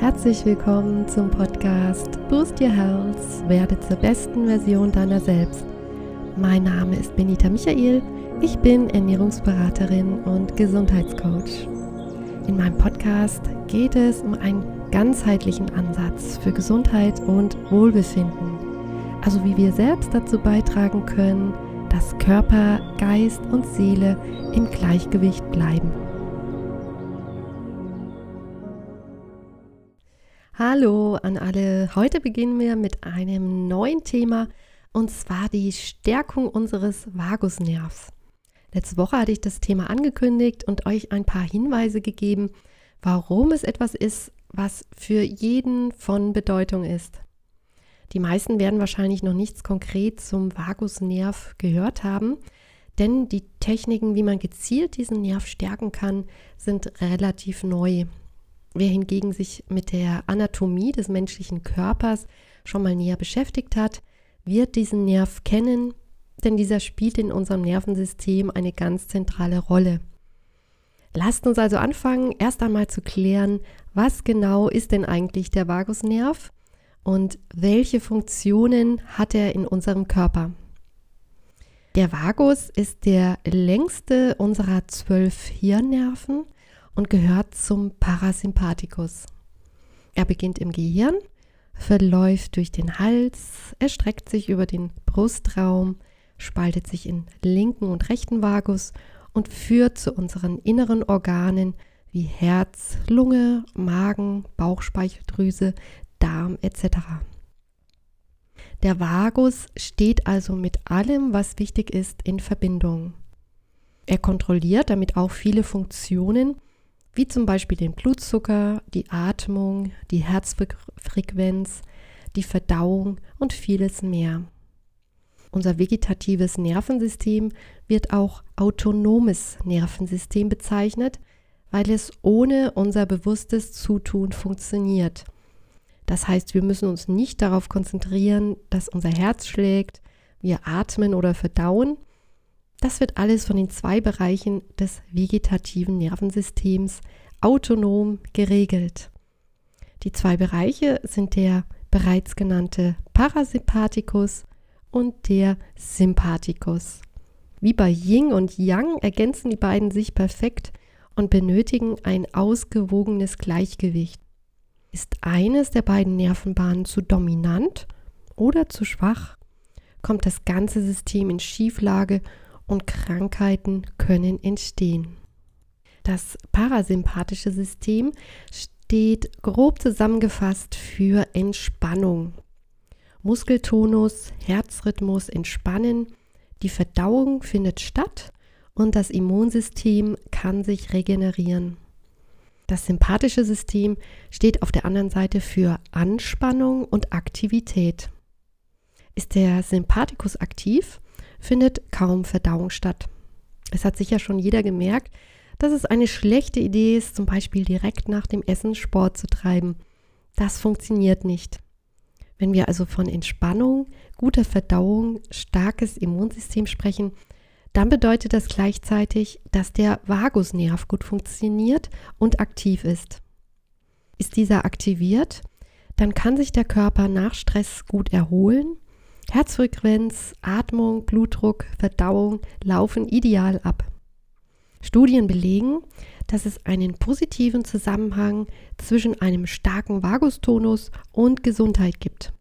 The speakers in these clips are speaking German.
Herzlich willkommen zum Podcast Boost Your Health, werde zur besten Version deiner selbst. Mein Name ist Benita Michael, ich bin Ernährungsberaterin und Gesundheitscoach. In meinem Podcast geht es um einen ganzheitlichen Ansatz für Gesundheit und Wohlbefinden, also wie wir selbst dazu beitragen können, dass Körper, Geist und Seele im Gleichgewicht bleiben. Hallo an alle. Heute beginnen wir mit einem neuen Thema und zwar die Stärkung unseres Vagusnervs. Letzte Woche hatte ich das Thema angekündigt und euch ein paar Hinweise gegeben, warum es etwas ist, was für jeden von Bedeutung ist. Die meisten werden wahrscheinlich noch nichts konkret zum Vagusnerv gehört haben, denn die Techniken, wie man gezielt diesen Nerv stärken kann, sind relativ neu. Wer hingegen sich mit der Anatomie des menschlichen Körpers schon mal näher beschäftigt hat, wird diesen Nerv kennen, denn dieser spielt in unserem Nervensystem eine ganz zentrale Rolle. Lasst uns also anfangen, erst einmal zu klären, was genau ist denn eigentlich der Vagusnerv und welche Funktionen hat er in unserem Körper. Der Vagus ist der längste unserer zwölf Hirnnerven und gehört zum Parasympathikus. Er beginnt im Gehirn, verläuft durch den Hals, erstreckt sich über den Brustraum, spaltet sich in linken und rechten Vagus und führt zu unseren inneren Organen wie Herz, Lunge, Magen, Bauchspeicheldrüse, Darm etc. Der Vagus steht also mit allem, was wichtig ist, in Verbindung. Er kontrolliert damit auch viele Funktionen, wie zum Beispiel den Blutzucker, die Atmung, die Herzfrequenz, die Verdauung und vieles mehr. Unser vegetatives Nervensystem wird auch autonomes Nervensystem bezeichnet, weil es ohne unser bewusstes Zutun funktioniert. Das heißt, wir müssen uns nicht darauf konzentrieren, dass unser Herz schlägt, wir atmen oder verdauen, das wird alles von den zwei Bereichen des vegetativen Nervensystems autonom geregelt. Die zwei Bereiche sind der bereits genannte Parasympathikus und der Sympathikus. Wie bei Yin und Yang ergänzen die beiden sich perfekt und benötigen ein ausgewogenes Gleichgewicht. Ist eines der beiden Nervenbahnen zu dominant oder zu schwach, kommt das ganze System in Schieflage und Krankheiten können entstehen. Das parasympathische System steht grob zusammengefasst für Entspannung. Muskeltonus, Herzrhythmus entspannen, die Verdauung findet statt und das Immunsystem kann sich regenerieren. Das sympathische System steht auf der anderen Seite für Anspannung und Aktivität. Ist der Sympathikus aktiv, findet kaum Verdauung statt. Es hat sicher schon jeder gemerkt, dass es eine schlechte Idee ist, zum Beispiel direkt nach dem Essen Sport zu treiben. Das funktioniert nicht. Wenn wir also von Entspannung, guter Verdauung, starkes Immunsystem sprechen, dann bedeutet das gleichzeitig, dass der Vagusnerv gut funktioniert und aktiv ist. Ist dieser aktiviert, dann kann sich der Körper nach Stress gut erholen Herzfrequenz, Atmung, Blutdruck, Verdauung laufen ideal ab. Studien belegen, dass es einen positiven Zusammenhang zwischen einem starken Vagustonus und Gesundheit gibt.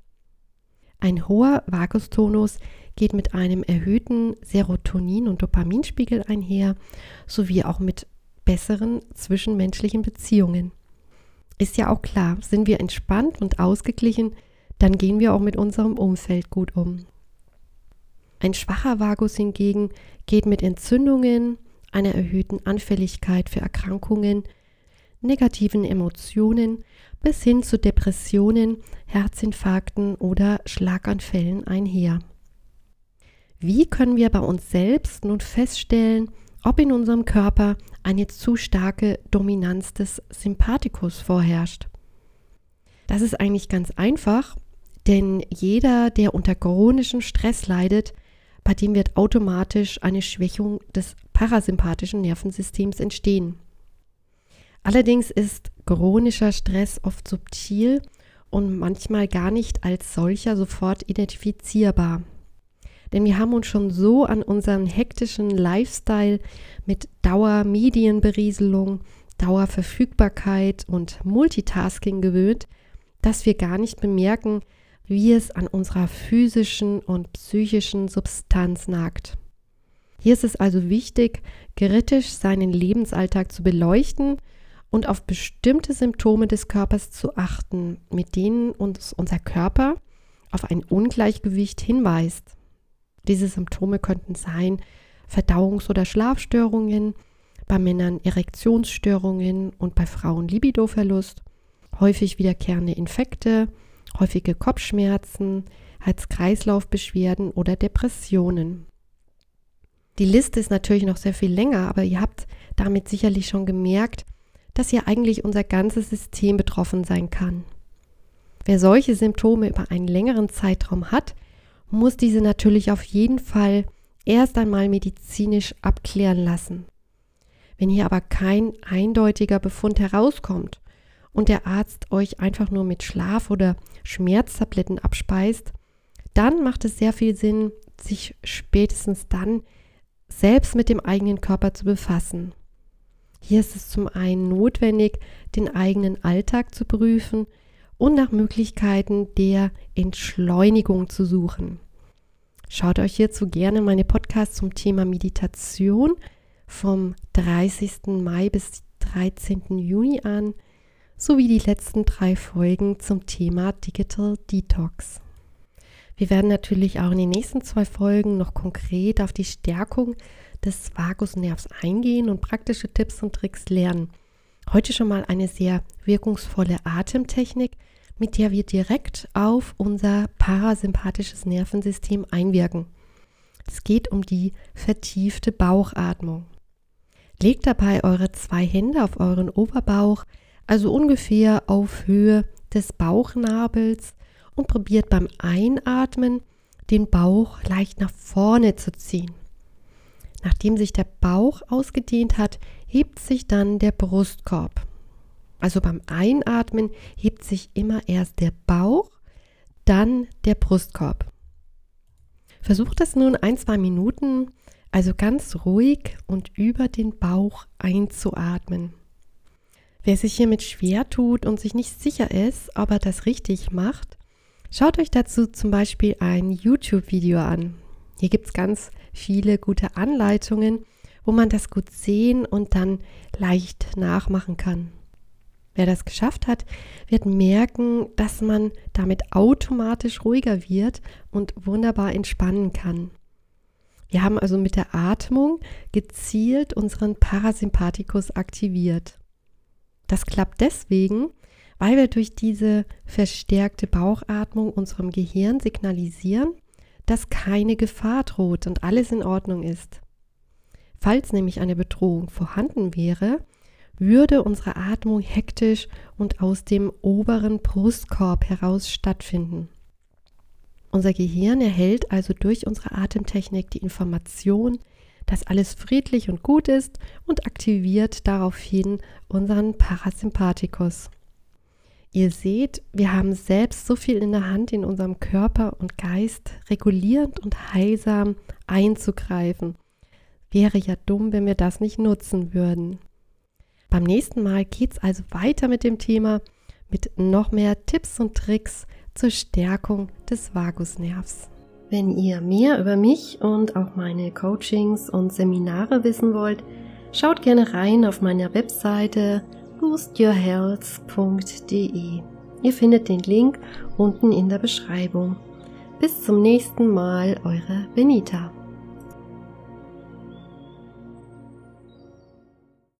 Ein hoher Vagustonus geht mit einem erhöhten Serotonin- und Dopaminspiegel einher, sowie auch mit besseren zwischenmenschlichen Beziehungen. Ist ja auch klar, sind wir entspannt und ausgeglichen, dann gehen wir auch mit unserem Umfeld gut um. Ein schwacher Vagus hingegen geht mit Entzündungen, einer erhöhten Anfälligkeit für Erkrankungen, negativen Emotionen bis hin zu Depressionen, Herzinfarkten oder Schlaganfällen einher. Wie können wir bei uns selbst nun feststellen, ob in unserem Körper eine zu starke Dominanz des Sympathikus vorherrscht? Das ist eigentlich ganz einfach denn jeder, der unter chronischem Stress leidet, bei dem wird automatisch eine Schwächung des parasympathischen Nervensystems entstehen. Allerdings ist chronischer Stress oft subtil und manchmal gar nicht als solcher sofort identifizierbar. Denn wir haben uns schon so an unseren hektischen Lifestyle mit Dauermedienberieselung, Dauerverfügbarkeit und Multitasking gewöhnt, dass wir gar nicht bemerken, wie es an unserer physischen und psychischen Substanz nagt. Hier ist es also wichtig, kritisch seinen Lebensalltag zu beleuchten und auf bestimmte Symptome des Körpers zu achten, mit denen uns unser Körper auf ein Ungleichgewicht hinweist. Diese Symptome könnten sein Verdauungs- oder Schlafstörungen, bei Männern Erektionsstörungen und bei Frauen Libidoverlust, häufig wiederkehrende Infekte, häufige Kopfschmerzen, Herz-Kreislauf-Beschwerden oder Depressionen. Die Liste ist natürlich noch sehr viel länger, aber ihr habt damit sicherlich schon gemerkt, dass hier eigentlich unser ganzes System betroffen sein kann. Wer solche Symptome über einen längeren Zeitraum hat, muss diese natürlich auf jeden Fall erst einmal medizinisch abklären lassen. Wenn hier aber kein eindeutiger Befund herauskommt und der Arzt euch einfach nur mit Schlaf- oder Schmerztabletten abspeist, dann macht es sehr viel Sinn, sich spätestens dann selbst mit dem eigenen Körper zu befassen. Hier ist es zum einen notwendig, den eigenen Alltag zu prüfen und nach Möglichkeiten der Entschleunigung zu suchen. Schaut euch hierzu gerne meine Podcasts zum Thema Meditation vom 30. Mai bis 13. Juni an, sowie die letzten drei Folgen zum Thema Digital Detox. Wir werden natürlich auch in den nächsten zwei Folgen noch konkret auf die Stärkung des Vagusnervs eingehen und praktische Tipps und Tricks lernen. Heute schon mal eine sehr wirkungsvolle Atemtechnik, mit der wir direkt auf unser parasympathisches Nervensystem einwirken. Es geht um die vertiefte Bauchatmung. Legt dabei eure zwei Hände auf euren Oberbauch, also ungefähr auf Höhe des Bauchnabels und probiert beim Einatmen den Bauch leicht nach vorne zu ziehen. Nachdem sich der Bauch ausgedehnt hat, hebt sich dann der Brustkorb. Also beim Einatmen hebt sich immer erst der Bauch, dann der Brustkorb. Versucht das nun ein, zwei Minuten, also ganz ruhig und über den Bauch einzuatmen. Wer sich hiermit schwer tut und sich nicht sicher ist, ob er das richtig macht, Schaut euch dazu zum Beispiel ein YouTube-Video an. Hier gibt es ganz viele gute Anleitungen, wo man das gut sehen und dann leicht nachmachen kann. Wer das geschafft hat, wird merken, dass man damit automatisch ruhiger wird und wunderbar entspannen kann. Wir haben also mit der Atmung gezielt unseren Parasympathikus aktiviert. Das klappt deswegen, weil wir durch diese verstärkte Bauchatmung unserem Gehirn signalisieren, dass keine Gefahr droht und alles in Ordnung ist. Falls nämlich eine Bedrohung vorhanden wäre, würde unsere Atmung hektisch und aus dem oberen Brustkorb heraus stattfinden. Unser Gehirn erhält also durch unsere Atemtechnik die Information, dass alles friedlich und gut ist und aktiviert daraufhin unseren Parasympathikus. Ihr seht, wir haben selbst so viel in der Hand, in unserem Körper und Geist regulierend und heilsam einzugreifen. Wäre ja dumm, wenn wir das nicht nutzen würden. Beim nächsten Mal geht es also weiter mit dem Thema mit noch mehr Tipps und Tricks zur Stärkung des Vagusnervs. Wenn ihr mehr über mich und auch meine Coachings und Seminare wissen wollt, schaut gerne rein auf meiner Webseite boostyourhealth.de. Ihr findet den Link unten in der Beschreibung. Bis zum nächsten Mal, eure Benita.